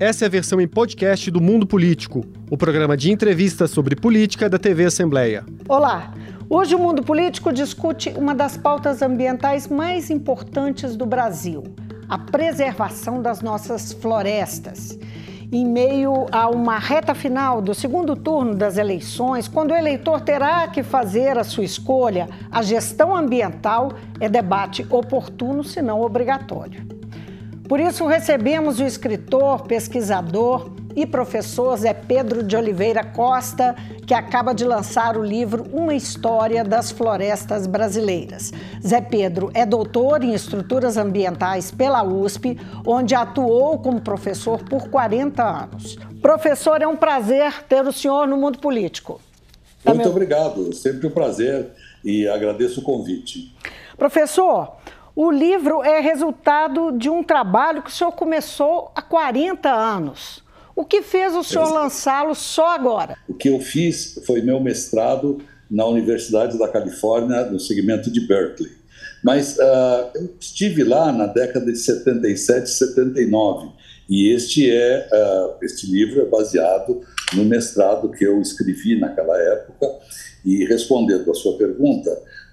Essa é a versão em podcast do Mundo Político, o programa de entrevistas sobre política da TV Assembleia. Olá! Hoje o Mundo Político discute uma das pautas ambientais mais importantes do Brasil, a preservação das nossas florestas. Em meio a uma reta final do segundo turno das eleições, quando o eleitor terá que fazer a sua escolha, a gestão ambiental é debate oportuno, se não obrigatório. Por isso, recebemos o escritor, pesquisador e professor Zé Pedro de Oliveira Costa, que acaba de lançar o livro Uma História das Florestas Brasileiras. Zé Pedro é doutor em estruturas ambientais pela USP, onde atuou como professor por 40 anos. Professor, é um prazer ter o senhor no mundo político. Muito obrigado, sempre um prazer e agradeço o convite. Professor, o livro é resultado de um trabalho que o senhor começou há 40 anos. O que fez o senhor lançá-lo só agora? O que eu fiz foi meu mestrado na Universidade da Califórnia, no segmento de Berkeley. Mas uh, eu estive lá na década de 77, 79, e este é uh, este livro é baseado no mestrado que eu escrevi naquela época. E respondendo à sua pergunta,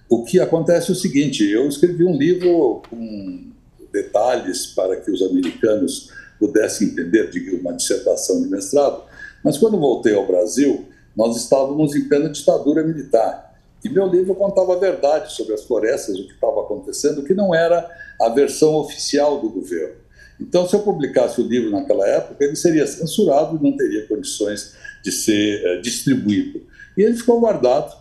o que acontece é o seguinte: eu escrevi um livro com detalhes para que os americanos pudessem entender de uma dissertação de mestrado, mas quando voltei ao Brasil, nós estávamos em plena ditadura militar. E meu livro contava a verdade sobre as florestas, o que estava acontecendo, que não era a versão oficial do governo. Então, se eu publicasse o livro naquela época, ele seria censurado e não teria condições de ser uh, distribuído. E ele ficou guardado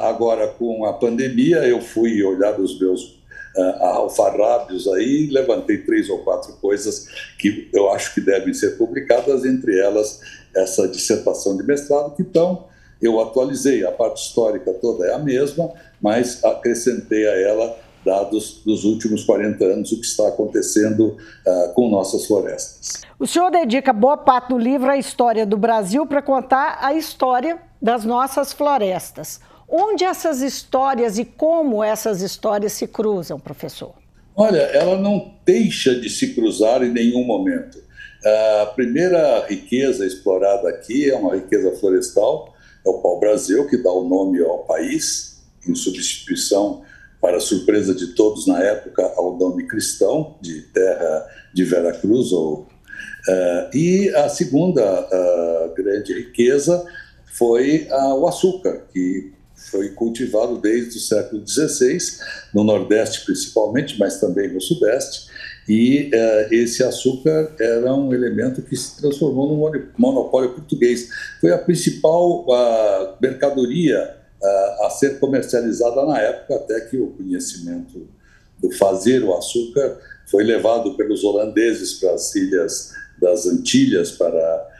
agora, com a pandemia, eu fui olhar os meus uh, alfarrábios aí, levantei três ou quatro coisas que eu acho que devem ser publicadas, entre elas essa dissertação de mestrado, que então eu atualizei. A parte histórica toda é a mesma, mas acrescentei a ela dados dos últimos 40 anos, o que está acontecendo uh, com nossas florestas. O senhor dedica boa parte do livro à história do Brasil para contar a história das nossas florestas. Onde essas histórias e como essas histórias se cruzam, professor? Olha, ela não deixa de se cruzar em nenhum momento. A primeira riqueza explorada aqui é uma riqueza florestal, é o pau-brasil, que dá o nome ao país, em substituição, para surpresa de todos na época, ao nome cristão, de terra de Vera Cruz. Ou, uh, e a segunda uh, grande riqueza foi o açúcar, que foi cultivado desde o século XVI, no Nordeste principalmente, mas também no Sudeste, e uh, esse açúcar era um elemento que se transformou no monopólio português. Foi a principal uh, mercadoria uh, a ser comercializada na época, até que o conhecimento do fazer o açúcar foi levado pelos holandeses para as ilhas das Antilhas, para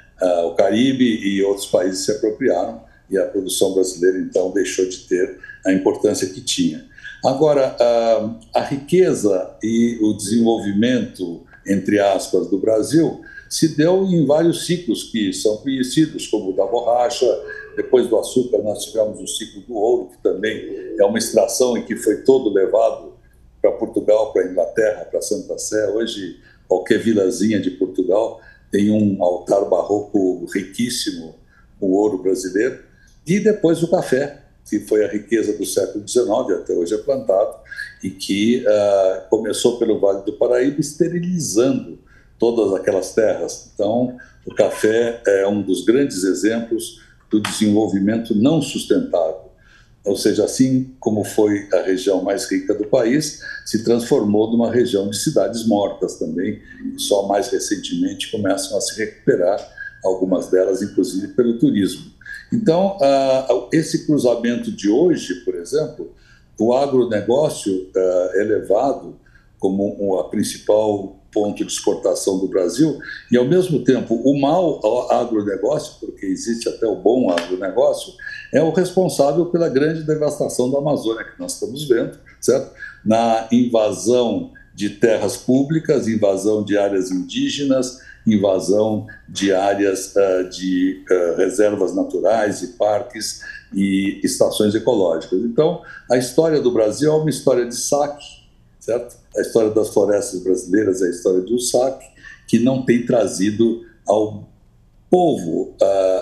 o Caribe, e outros países se apropriaram e a produção brasileira então deixou de ter a importância que tinha. Agora, a, a riqueza e o desenvolvimento, entre aspas, do Brasil se deu em vários ciclos que são conhecidos, como o da borracha, depois do açúcar nós tivemos o ciclo do ouro, que também é uma extração e que foi todo levado para Portugal, para Inglaterra, para Santa Sé. Hoje, qualquer vilazinha de Portugal tem um altar barroco riquíssimo, o ouro brasileiro. E depois o café, que foi a riqueza do século XIX, até hoje é plantado, e que uh, começou pelo Vale do Paraíba, esterilizando todas aquelas terras. Então, o café é um dos grandes exemplos do desenvolvimento não sustentável. Ou seja, assim como foi a região mais rica do país, se transformou numa região de cidades mortas também, e só mais recentemente começam a se recuperar, algumas delas, inclusive, pelo turismo. Então, uh, esse cruzamento de hoje, por exemplo, o agronegócio uh, é levado como a principal ponto de exportação do Brasil e, ao mesmo tempo, o mau agronegócio, porque existe até o bom agronegócio, é o responsável pela grande devastação da Amazônia que nós estamos vendo, certo? Na invasão de terras públicas, invasão de áreas indígenas, invasão de áreas uh, de uh, reservas naturais e parques e estações ecológicas. Então, a história do Brasil é uma história de saque, certo? a história das florestas brasileiras é a história do saque, que não tem trazido ao povo,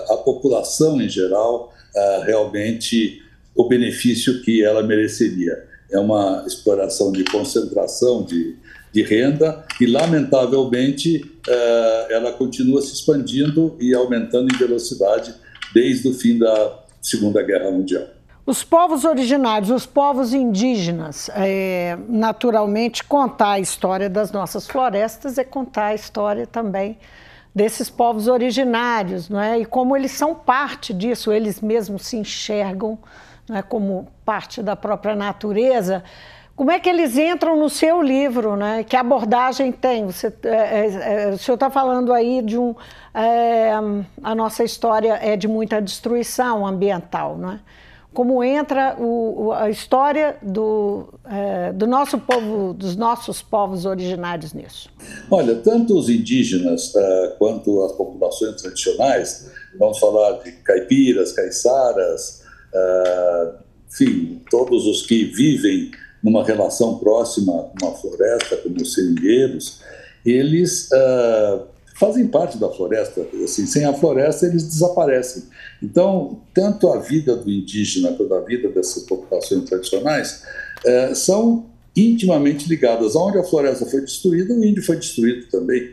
à população em geral, realmente o benefício que ela mereceria. É uma exploração de concentração de, de renda e, lamentavelmente, ela continua se expandindo e aumentando em velocidade desde o fim da Segunda Guerra Mundial. Os povos originários, os povos indígenas, é, naturalmente, contar a história das nossas florestas é contar a história também desses povos originários, não é? E como eles são parte disso, eles mesmos se enxergam não é? como parte da própria natureza. Como é que eles entram no seu livro, né? Que abordagem tem? Você, é, é, é o senhor está falando aí de um, é, a nossa história é de muita destruição ambiental, não é? como entra o, a história do, é, do nosso povo, dos nossos povos originários nisso? Olha, tanto os indígenas uh, quanto as populações tradicionais, vamos falar de caipiras, caiçaras, enfim, todos os que vivem numa relação próxima com uma floresta, como os seringueiros, eles uh, fazem parte da floresta. Assim, sem a floresta, eles desaparecem. Então, tanto a vida do indígena quanto a vida dessas populações tradicionais é, são intimamente ligadas. Onde a floresta foi destruída, o índio foi destruído também.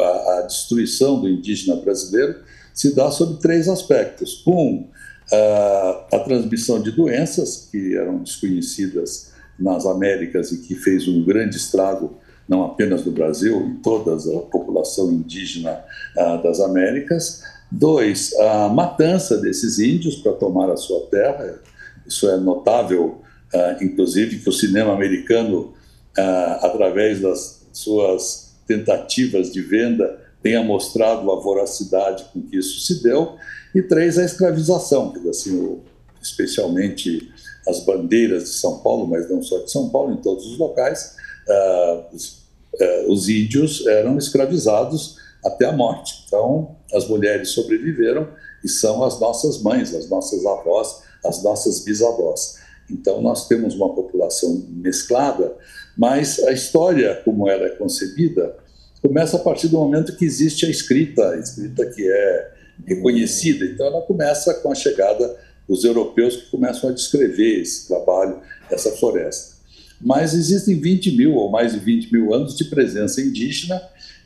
A, a destruição do indígena brasileiro se dá sob três aspectos. Um, a, a transmissão de doenças que eram desconhecidas nas Américas e que fez um grande estrago não apenas do Brasil, em toda a população indígena ah, das Américas. Dois, a matança desses índios para tomar a sua terra. Isso é notável, ah, inclusive, que o cinema americano, ah, através das suas tentativas de venda, tenha mostrado a voracidade com que isso se deu. E três, a escravização, assim, especialmente as bandeiras de São Paulo, mas não só de São Paulo, em todos os locais, uh, os eh, os índios eram escravizados até a morte. Então, as mulheres sobreviveram e são as nossas mães, as nossas avós, as nossas bisavós. Então, nós temos uma população mesclada, mas a história, como ela é concebida, começa a partir do momento que existe a escrita, a escrita que é reconhecida. Então, ela começa com a chegada dos europeus que começam a descrever esse trabalho, essa floresta mas existem 20 mil ou mais de 20 mil anos de presença indígena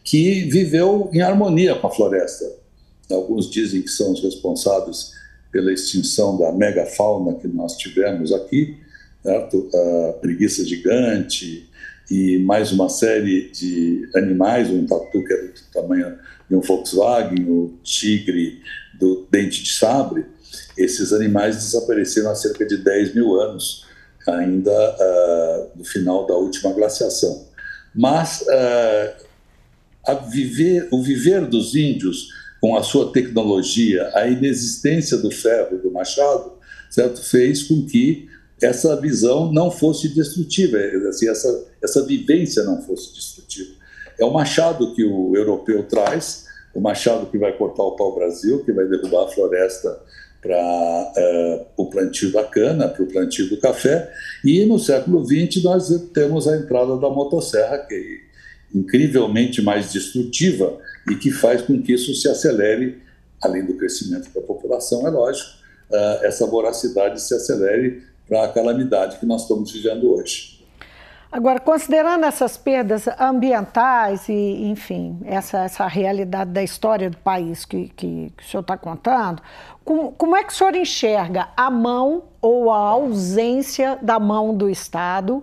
que viveu em harmonia com a floresta. Alguns dizem que são os responsáveis pela extinção da megafauna que nós tivemos aqui, certo? a preguiça gigante e mais uma série de animais, um tatu que era do tamanho de um Volkswagen, o tigre do dente de sabre, esses animais desapareceram há cerca de 10 mil anos ainda uh, no final da última glaciação. Mas uh, viver, o viver dos índios com a sua tecnologia, a inexistência do ferro, do machado, certo, fez com que essa visão não fosse destrutiva, assim, essa, essa vivência não fosse destrutiva. É o machado que o europeu traz, o machado que vai cortar o pau-brasil, que vai derrubar a floresta para uh, eh, o plantio da cana, para o plantio do café, e no século XX nós temos a entrada da motosserra, que é incrivelmente mais destrutiva e que faz com que isso se acelere, além do crescimento da população, é lógico, uh, essa voracidade se acelere para a calamidade que nós estamos vivendo hoje. Agora, considerando essas perdas ambientais e, enfim, essa, essa realidade da história do país que, que, que o senhor está contando, como, como é que o senhor enxerga a mão ou a ausência da mão do Estado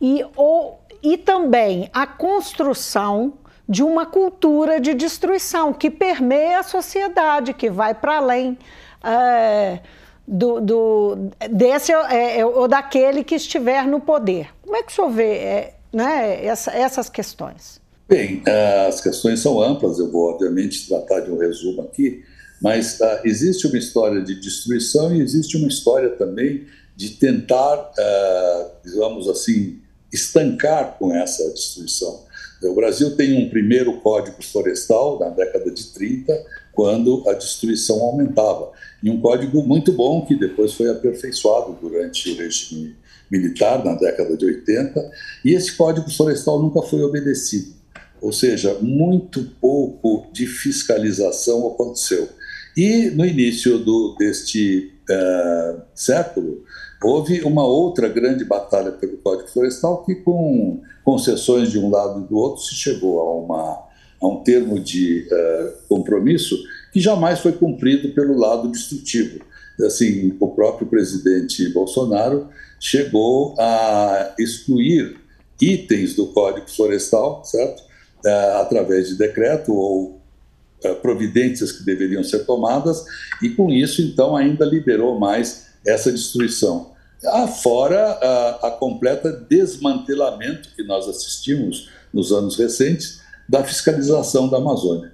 e, ou, e também a construção de uma cultura de destruição que permeia a sociedade, que vai para além? É, do, do, desse é, é, ou daquele que estiver no poder. Como é que o senhor vê é, né, essa, essas questões? Bem, as questões são amplas, eu vou obviamente tratar de um resumo aqui, mas uh, existe uma história de destruição e existe uma história também de tentar, uh, digamos assim, estancar com essa destruição. O Brasil tem um primeiro código florestal na década de 30, quando a destruição aumentava. E um código muito bom que depois foi aperfeiçoado durante o regime militar na década de 80, e esse Código Florestal nunca foi obedecido. Ou seja, muito pouco de fiscalização aconteceu. E no início do, deste uh, século, houve uma outra grande batalha pelo Código Florestal que, com concessões de um lado e do outro, se chegou a, uma, a um termo de uh, compromisso que jamais foi cumprido pelo lado destrutivo. Assim, o próprio presidente Bolsonaro chegou a excluir itens do Código Florestal, certo? Uh, através de decreto ou uh, providências que deveriam ser tomadas, e com isso, então, ainda liberou mais essa destruição. Fora a, a completa desmantelamento que nós assistimos nos anos recentes da fiscalização da Amazônia.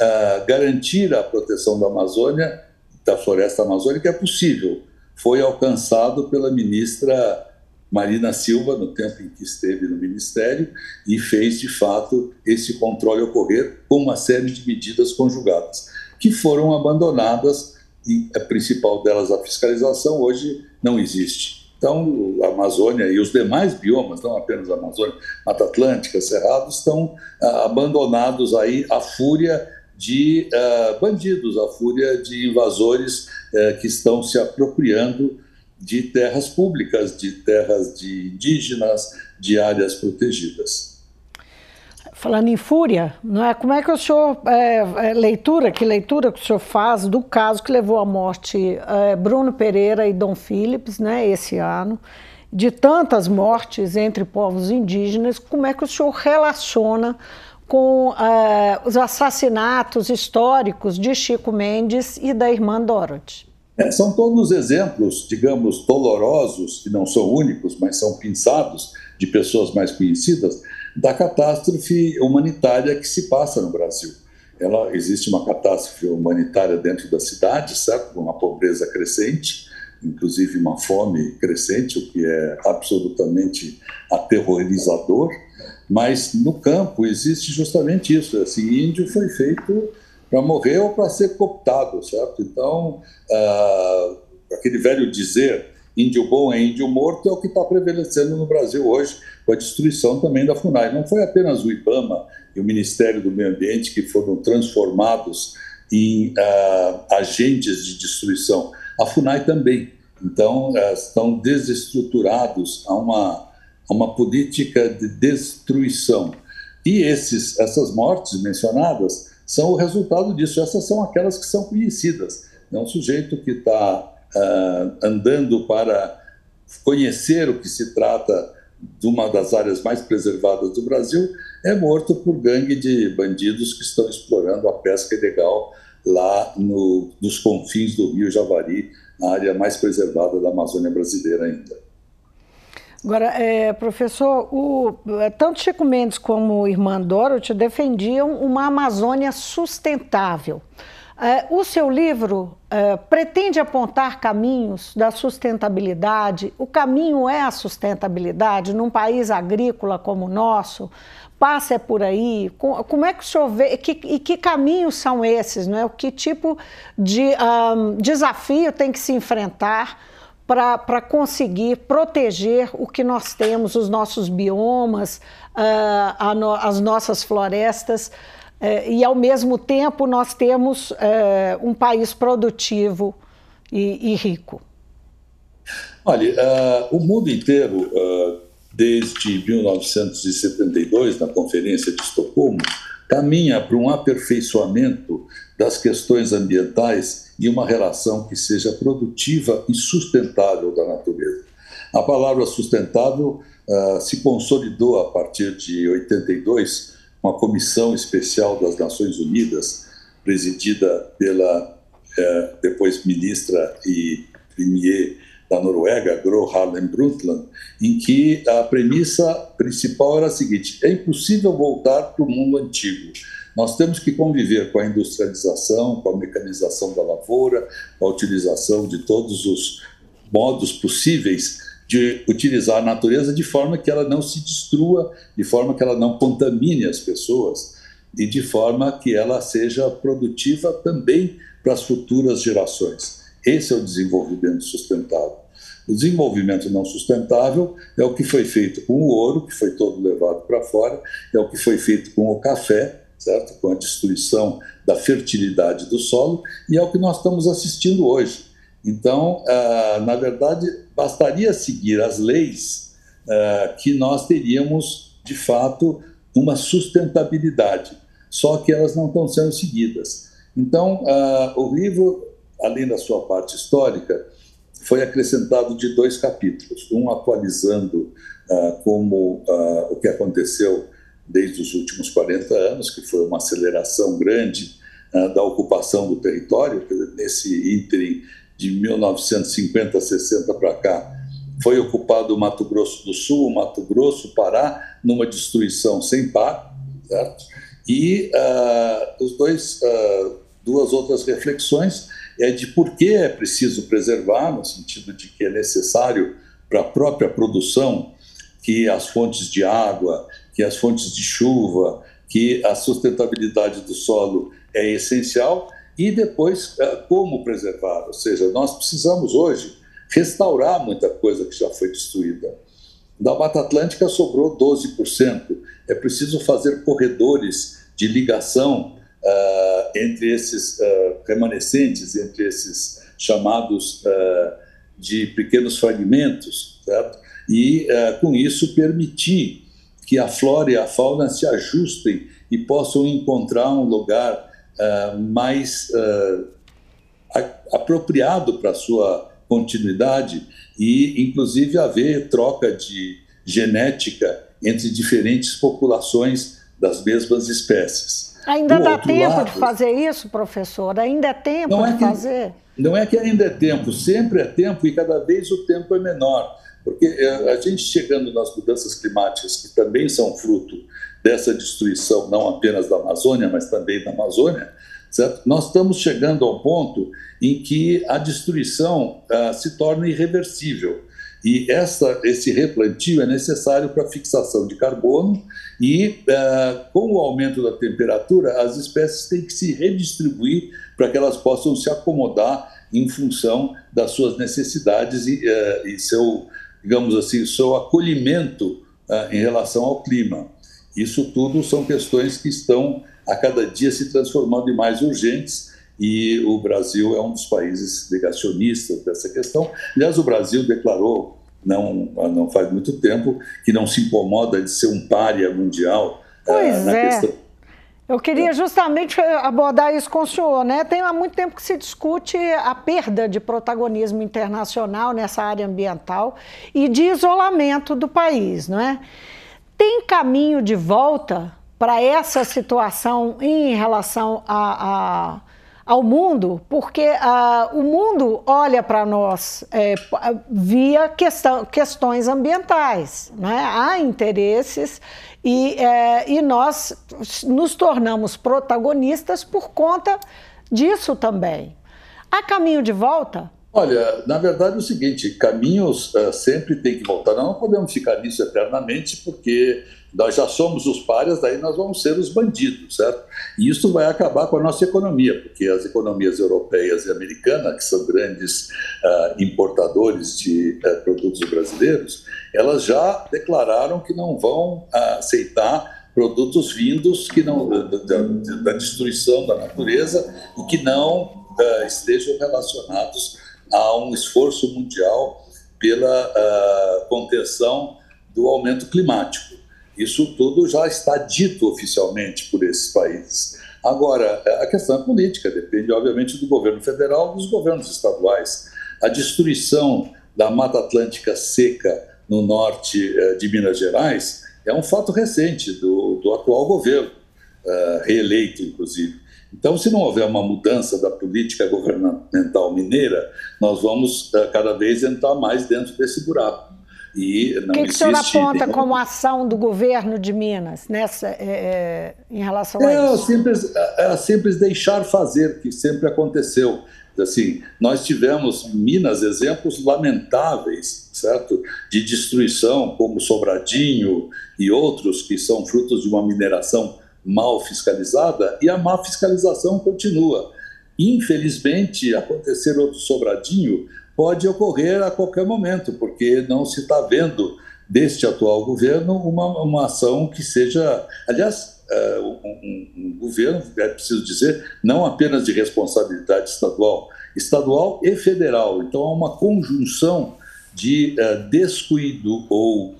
Uh, garantir a proteção da Amazônia, da floresta amazônica, é possível. Foi alcançado pela ministra Marina Silva, no tempo em que esteve no Ministério, e fez, de fato, esse controle ocorrer com uma série de medidas conjugadas, que foram abandonadas e a principal delas, a fiscalização, hoje não existe. Então, a Amazônia e os demais biomas, não apenas a Amazônia, Mata Atlântica, Cerrado, estão ah, abandonados aí à fúria de ah, bandidos, à fúria de invasores eh, que estão se apropriando de terras públicas, de terras de indígenas, de áreas protegidas. Falando em fúria, não é? Como é que o senhor é, é, leitura, que leitura que o senhor faz do caso que levou à morte é, Bruno Pereira e Dom Phillips, né, esse ano, de tantas mortes entre povos indígenas? Como é que o senhor relaciona com é, os assassinatos históricos de Chico Mendes e da irmã Dorothy? É, são todos exemplos, digamos, dolorosos, que não são únicos, mas são pensados de pessoas mais conhecidas, da catástrofe humanitária que se passa no Brasil. Ela existe uma catástrofe humanitária dentro da cidade, certo? Uma pobreza crescente, inclusive uma fome crescente, o que é absolutamente aterrorizador. Mas no campo existe justamente isso. Assim, índio foi feito para morrer ou para ser cooptado, certo? Então, uh, aquele velho dizer índio bom é índio morto é o que está prevalecendo no Brasil hoje, com a destruição também da FUNAI. Não foi apenas o IBAMA e o Ministério do Meio Ambiente que foram transformados em uh, agentes de destruição, a FUNAI também. Então, uh, estão desestruturados a uma, a uma política de destruição. E esses, essas mortes mencionadas são o resultado disso. Essas são aquelas que são conhecidas. É um sujeito que está uh, andando para conhecer o que se trata de uma das áreas mais preservadas do Brasil, é morto por gangue de bandidos que estão explorando a pesca ilegal lá no, nos confins do rio Javari, na área mais preservada da Amazônia brasileira ainda. Agora, é, professor, o, tanto Chico Mendes como irmã Dorothy defendiam uma Amazônia sustentável. É, o seu livro é, pretende apontar caminhos da sustentabilidade. O caminho é a sustentabilidade num país agrícola como o nosso. Passa é por aí. Como é que o senhor vê? Que, e que caminhos são esses? Não é? O que tipo de um, desafio tem que se enfrentar para conseguir proteger o que nós temos, os nossos biomas, uh, no, as nossas florestas? É, e, ao mesmo tempo, nós temos é, um país produtivo e, e rico? Olha, uh, o mundo inteiro, uh, desde 1972, na Conferência de Estocolmo, caminha para um aperfeiçoamento das questões ambientais e uma relação que seja produtiva e sustentável da natureza. A palavra sustentável uh, se consolidou a partir de 82 uma comissão especial das Nações Unidas, presidida pela é, depois ministra e premier da Noruega, Gro Harlem Brundtland, em que a premissa principal era a seguinte: é impossível voltar para o mundo antigo. Nós temos que conviver com a industrialização, com a mecanização da lavoura, com a utilização de todos os modos possíveis de utilizar a natureza de forma que ela não se destrua, de forma que ela não contamine as pessoas e de forma que ela seja produtiva também para as futuras gerações. Esse é o desenvolvimento sustentável. O desenvolvimento não sustentável é o que foi feito com o ouro, que foi todo levado para fora, é o que foi feito com o café, certo? Com a destruição da fertilidade do solo, e é o que nós estamos assistindo hoje. Então, ah, na verdade, bastaria seguir as leis ah, que nós teríamos, de fato, uma sustentabilidade, só que elas não estão sendo seguidas. Então, ah, o livro, além da sua parte histórica, foi acrescentado de dois capítulos, um atualizando uh, como uh, o que aconteceu desde os últimos 40 anos, que foi uma aceleração grande uh, da ocupação do território, nesse ínterim de 1950 60 para cá, foi ocupado o Mato Grosso do Sul, o Mato Grosso, Pará, numa destruição sem par, certo? E os dois, duas outras reflexões é de por que é preciso preservar, no sentido de que é necessário para a própria produção que as fontes de água, que as fontes de chuva, que a sustentabilidade do solo é essencial, e depois eh, como preservar. Ou seja, nós precisamos hoje restaurar muita coisa que já foi destruída. Da Mata Atlântica sobrou 12%. É preciso fazer corredores de ligação uh, entre esses uh, remanescentes, entre esses chamados uh, de pequenos fragmentos, certo? e com isso permitir que a flora e a fauna se ajustem e possam encontrar um lugar mais apropriado para sua continuidade e, inclusive, haver troca de genética entre diferentes populações das mesmas espécies. Ainda dá tempo lado, de fazer isso, professor? Ainda é tempo de é que, fazer? Não é que ainda é tempo, sempre é tempo e cada vez o tempo é menor. Porque é, a gente chegando nas mudanças climáticas, que também são fruto dessa destruição, não apenas da Amazônia, mas também da Amazônia, certo? nós estamos chegando ao ponto em que a destruição uh, se torna irreversível. E essa, esse replantio é necessário para fixação de carbono e, uh, com o aumento da temperatura, as espécies têm que se redistribuir para que elas possam se acomodar em função das suas necessidades e, uh, e seu, digamos assim, seu acolhimento uh, em relação ao clima. Isso tudo são questões que estão a cada dia se transformando em mais urgentes e o Brasil é um dos países negacionistas dessa questão. Aliás, o Brasil declarou não, não faz muito tempo, que não se incomoda de ser um pária mundial ah, pois na é. questão. Eu queria justamente abordar isso com o senhor, né? Tem há muito tempo que se discute a perda de protagonismo internacional nessa área ambiental e de isolamento do país, não é? Tem caminho de volta para essa situação em relação a, a ao mundo, porque uh, o mundo olha para nós é, via questão, questões ambientais. Né? Há interesses e, é, e nós nos tornamos protagonistas por conta disso também. Há caminho de volta? Olha, na verdade é o seguinte, caminhos uh, sempre tem que voltar. Nós não podemos ficar nisso eternamente, porque nós já somos os párias, daí nós vamos ser os bandidos, certo? E isso vai acabar com a nossa economia, porque as economias europeias e americanas, que são grandes uh, importadores de uh, produtos brasileiros, elas já declararam que não vão aceitar produtos vindos que não da, da, destruição da natureza e que não estejam relacionados a um esforço mundial pela contenção do aumento climático. Isso tudo já está dito oficialmente por esses países. Agora, a questão é política, depende, obviamente, do governo federal e dos governos estaduais. A destruição da Mata Atlântica seca no norte eh, de Minas Gerais é um fato recente do, do atual governo, uh, reeleito, inclusive. Então, se não houver uma mudança da política governamental mineira, nós vamos uh, cada vez entrar mais dentro desse buraco. E não o que, que o senhor aponta nenhum... como ação do governo de Minas nessa, é, é, em relação é, a isso? Simples, é simples deixar fazer, que sempre aconteceu. Assim, nós tivemos Minas exemplos lamentáveis, certo, de destruição, como Sobradinho e outros que são frutos de uma mineração mal fiscalizada, e a má fiscalização continua. Infelizmente, acontecer outro Sobradinho pode ocorrer a qualquer momento, porque não se está vendo deste atual governo uma, uma ação que seja, aliás, uh, um, um, governo, é preciso dizer, não apenas de responsabilidade estadual, estadual e federal. Então há uma conjunção de uh, descuido ou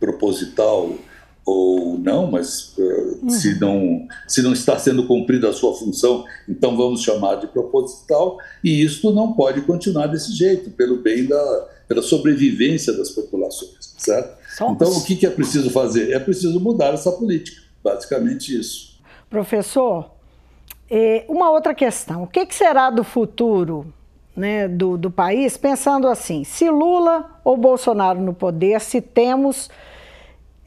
proposital ou não, mas uh, se, não, se não está sendo cumprida a sua função, então vamos chamar de proposital, e isso não pode continuar desse jeito, pelo bem da pela sobrevivência das populações, certo? Então, o que, que é preciso fazer? É preciso mudar essa política, basicamente isso. Professor, uma outra questão, o que, que será do futuro né, do, do país, pensando assim, se Lula ou Bolsonaro no poder, se temos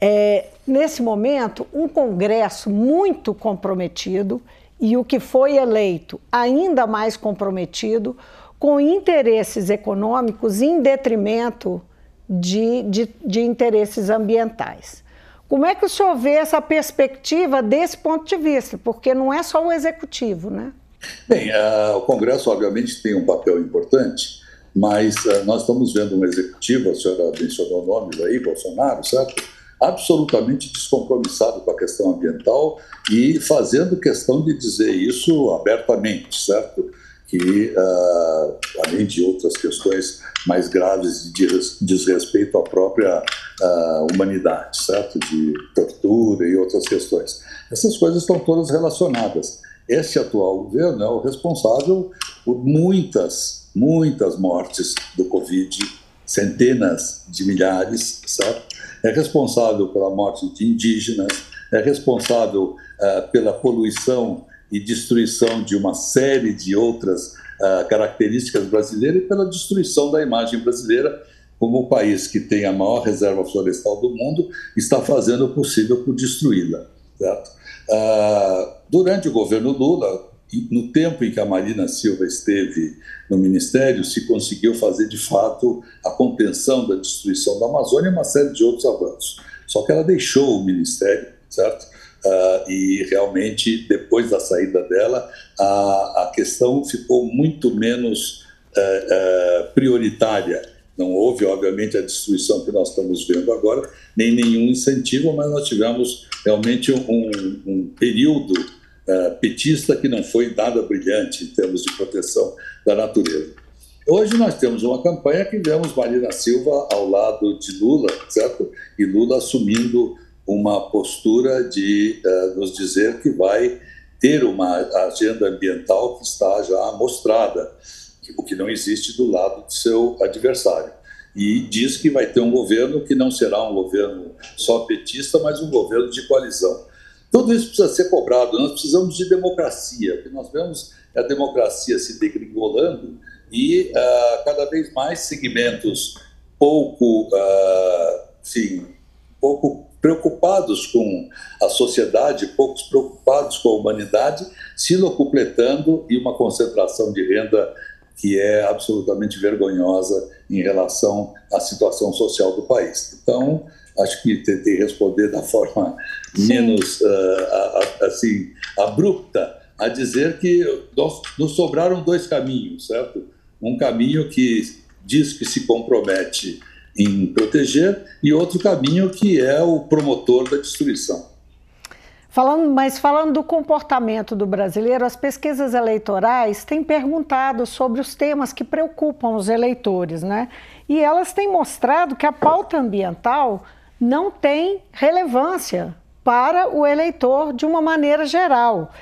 é, nesse momento, um Congresso muito comprometido e o que foi eleito ainda mais comprometido com interesses econômicos em detrimento de, de, de interesses ambientais. Como é que o senhor vê essa perspectiva desse ponto de vista? Porque não é só o executivo, né? Bem, uh, o Congresso, obviamente, tem um papel importante, mas uh, nós estamos vendo um executivo, a senhora mencionou nomes aí, Bolsonaro, certo? Absolutamente descompromissado com a questão ambiental e fazendo questão de dizer isso abertamente, certo? Que, uh, além de outras questões mais graves de desrespeito à própria uh, humanidade, certo? De tortura e outras questões. Essas coisas estão todas relacionadas. Este atual governo é o responsável por muitas, muitas mortes do Covid, centenas de milhares, certo? É responsável pela morte de indígenas, é responsável uh, pela poluição e destruição de uma série de outras uh, características brasileiras e pela destruição da imagem brasileira como o país que tem a maior reserva florestal do mundo está fazendo o possível por destruí-la. Uh, durante o governo Lula, no tempo em que a Marina Silva esteve no Ministério, se conseguiu fazer de fato a contenção da destruição da Amazônia e uma série de outros avanços. Só que ela deixou o Ministério, certo? Uh, e realmente, depois da saída dela, a, a questão ficou muito menos uh, uh, prioritária. Não houve, obviamente, a destruição que nós estamos vendo agora, nem nenhum incentivo, mas nós tivemos realmente um, um período petista que não foi nada brilhante em termos de proteção da natureza. Hoje nós temos uma campanha que vemos Marina Silva ao lado de Lula, certo? E Lula assumindo uma postura de uh, nos dizer que vai ter uma agenda ambiental que está já mostrada, o que não existe do lado de seu adversário. E diz que vai ter um governo que não será um governo só petista, mas um governo de coalizão. Tudo isso precisa ser cobrado. Nós precisamos de democracia. O que nós vemos é a democracia se degringolando e uh, cada vez mais segmentos pouco, uh, enfim, pouco preocupados com a sociedade, poucos preocupados com a humanidade, se locupletando e uma concentração de renda que é absolutamente vergonhosa em relação à situação social do país. Então, acho que tentei responder da forma Sim. menos uh, assim abrupta a dizer que nós, nos sobraram dois caminhos, certo? Um caminho que diz que se compromete em proteger e outro caminho que é o promotor da destruição. Falando, mas falando do comportamento do brasileiro, as pesquisas eleitorais têm perguntado sobre os temas que preocupam os eleitores, né? E elas têm mostrado que a pauta ambiental não tem relevância para o eleitor de uma maneira geral.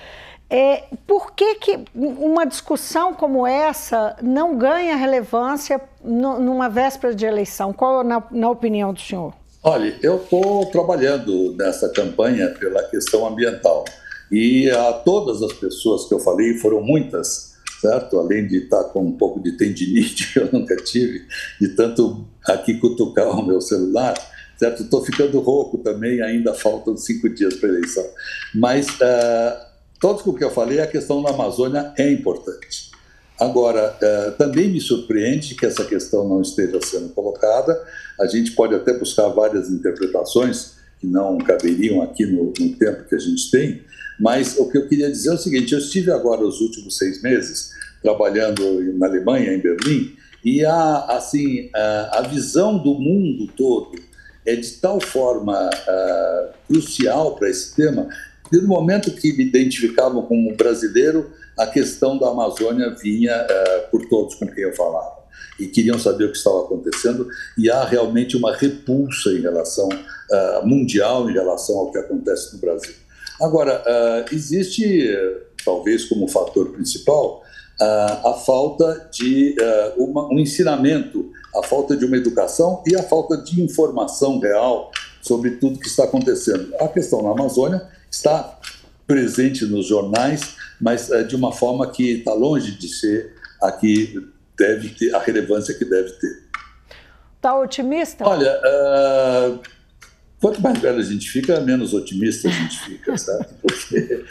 É, por que, que uma discussão como essa não ganha relevância no, numa véspera de eleição? Qual na, na opinião do senhor? Olha, eu estou trabalhando nessa campanha pela questão ambiental e a todas as pessoas que eu falei, foram muitas, certo? Além de estar com um pouco de tendinite que eu nunca tive, de tanto aqui cutucar o meu celular, certo? Estou ficando rouco também, ainda faltam cinco dias para a eleição. Mas uh, todos o que eu falei, a questão da Amazônia é importante. Agora, uh, também me surpreende que essa questão não esteja sendo colocada. A gente pode até buscar várias interpretações que não caberiam aqui no, no tempo que a gente tem, mas o que eu queria dizer é o seguinte: eu estive agora os últimos seis meses trabalhando na Alemanha, em Berlim, E a, assim, a, a visão do mundo todo é de tal forma uh, crucial para esse tema, que no momento que me identificavam como brasileiro, a questão da Amazônia vinha uh, por todos com quem eu falava. E queriam saber o que estava acontecendo, e há realmente uma repulsa em relação uh, mundial em relação ao que acontece no Brasil. Agora, existe, talvez como fator principal, a falta de uma, um ensinamento a falta de uma educação e a falta de informação real sobre tudo que está acontecendo. A questão na Amazônia está presente nos jornais, mas é, de uma forma que está longe de ser a que deve ter, a relevância que deve ter. Está otimista? Olha, uh, quanto mais velho a gente fica, menos otimista a gente fica, sabe? Porque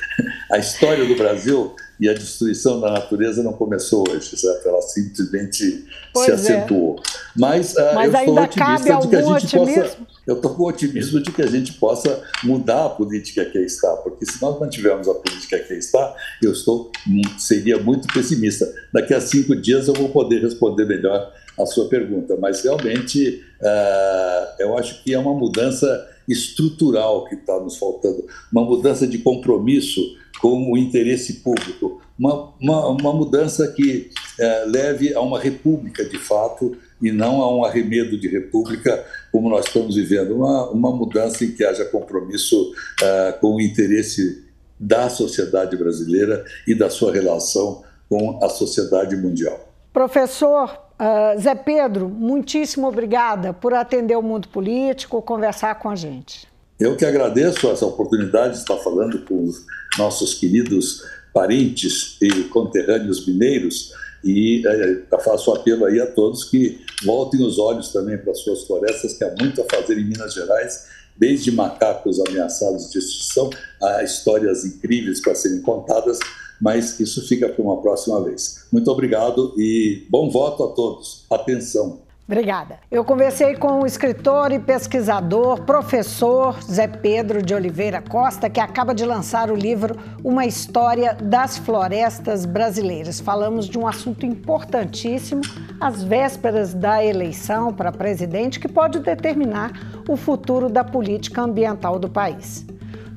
a história do Brasil e a destruição da natureza não começou hoje, certo? Ela simplesmente pois se é. acentuou. É. Mas, uh, Mas eu estou otimista de que a gente otimismo? possa. Eu estou com otimismo de que a gente possa mudar a política que aí está, porque se nós mantivermos a política que aí está, eu estou seria muito pessimista. Daqui a cinco dias eu vou poder responder melhor a sua pergunta, mas realmente uh, eu acho que é uma mudança estrutural que está nos faltando, uma mudança de compromisso com o interesse público, uma, uma, uma mudança que é, leve a uma república de fato e não a um arremedo de república como nós estamos vivendo, uma, uma mudança em que haja compromisso é, com o interesse da sociedade brasileira e da sua relação com a sociedade mundial. Professor uh, Zé Pedro, muitíssimo obrigada por atender o mundo político, conversar com a gente. Eu que agradeço essa oportunidade de estar falando com os nossos queridos parentes e conterrâneos mineiros e é, faço apelo aí a todos que voltem os olhos também para as suas florestas, que há muito a fazer em Minas Gerais, desde macacos ameaçados de extinção a histórias incríveis para serem contadas, mas isso fica para uma próxima vez. Muito obrigado e bom voto a todos. Atenção. Obrigada. Eu conversei com o escritor e pesquisador, professor Zé Pedro de Oliveira Costa, que acaba de lançar o livro Uma História das Florestas Brasileiras. Falamos de um assunto importantíssimo, às vésperas da eleição para presidente, que pode determinar o futuro da política ambiental do país.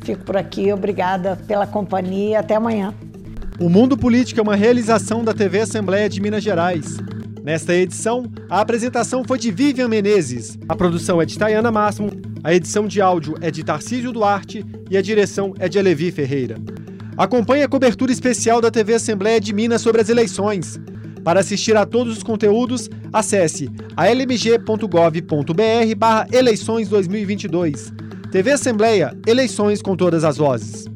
Fico por aqui, obrigada pela companhia. Até amanhã. O Mundo Político é uma realização da TV Assembleia de Minas Gerais. Nesta edição, a apresentação foi de Vivian Menezes, a produção é de Tayana Máximo, a edição de áudio é de Tarcísio Duarte e a direção é de Alevi Ferreira. Acompanhe a cobertura especial da TV Assembleia de Minas sobre as eleições. Para assistir a todos os conteúdos, acesse almg.gov.br barra eleições 2022. TV Assembleia, eleições com todas as vozes.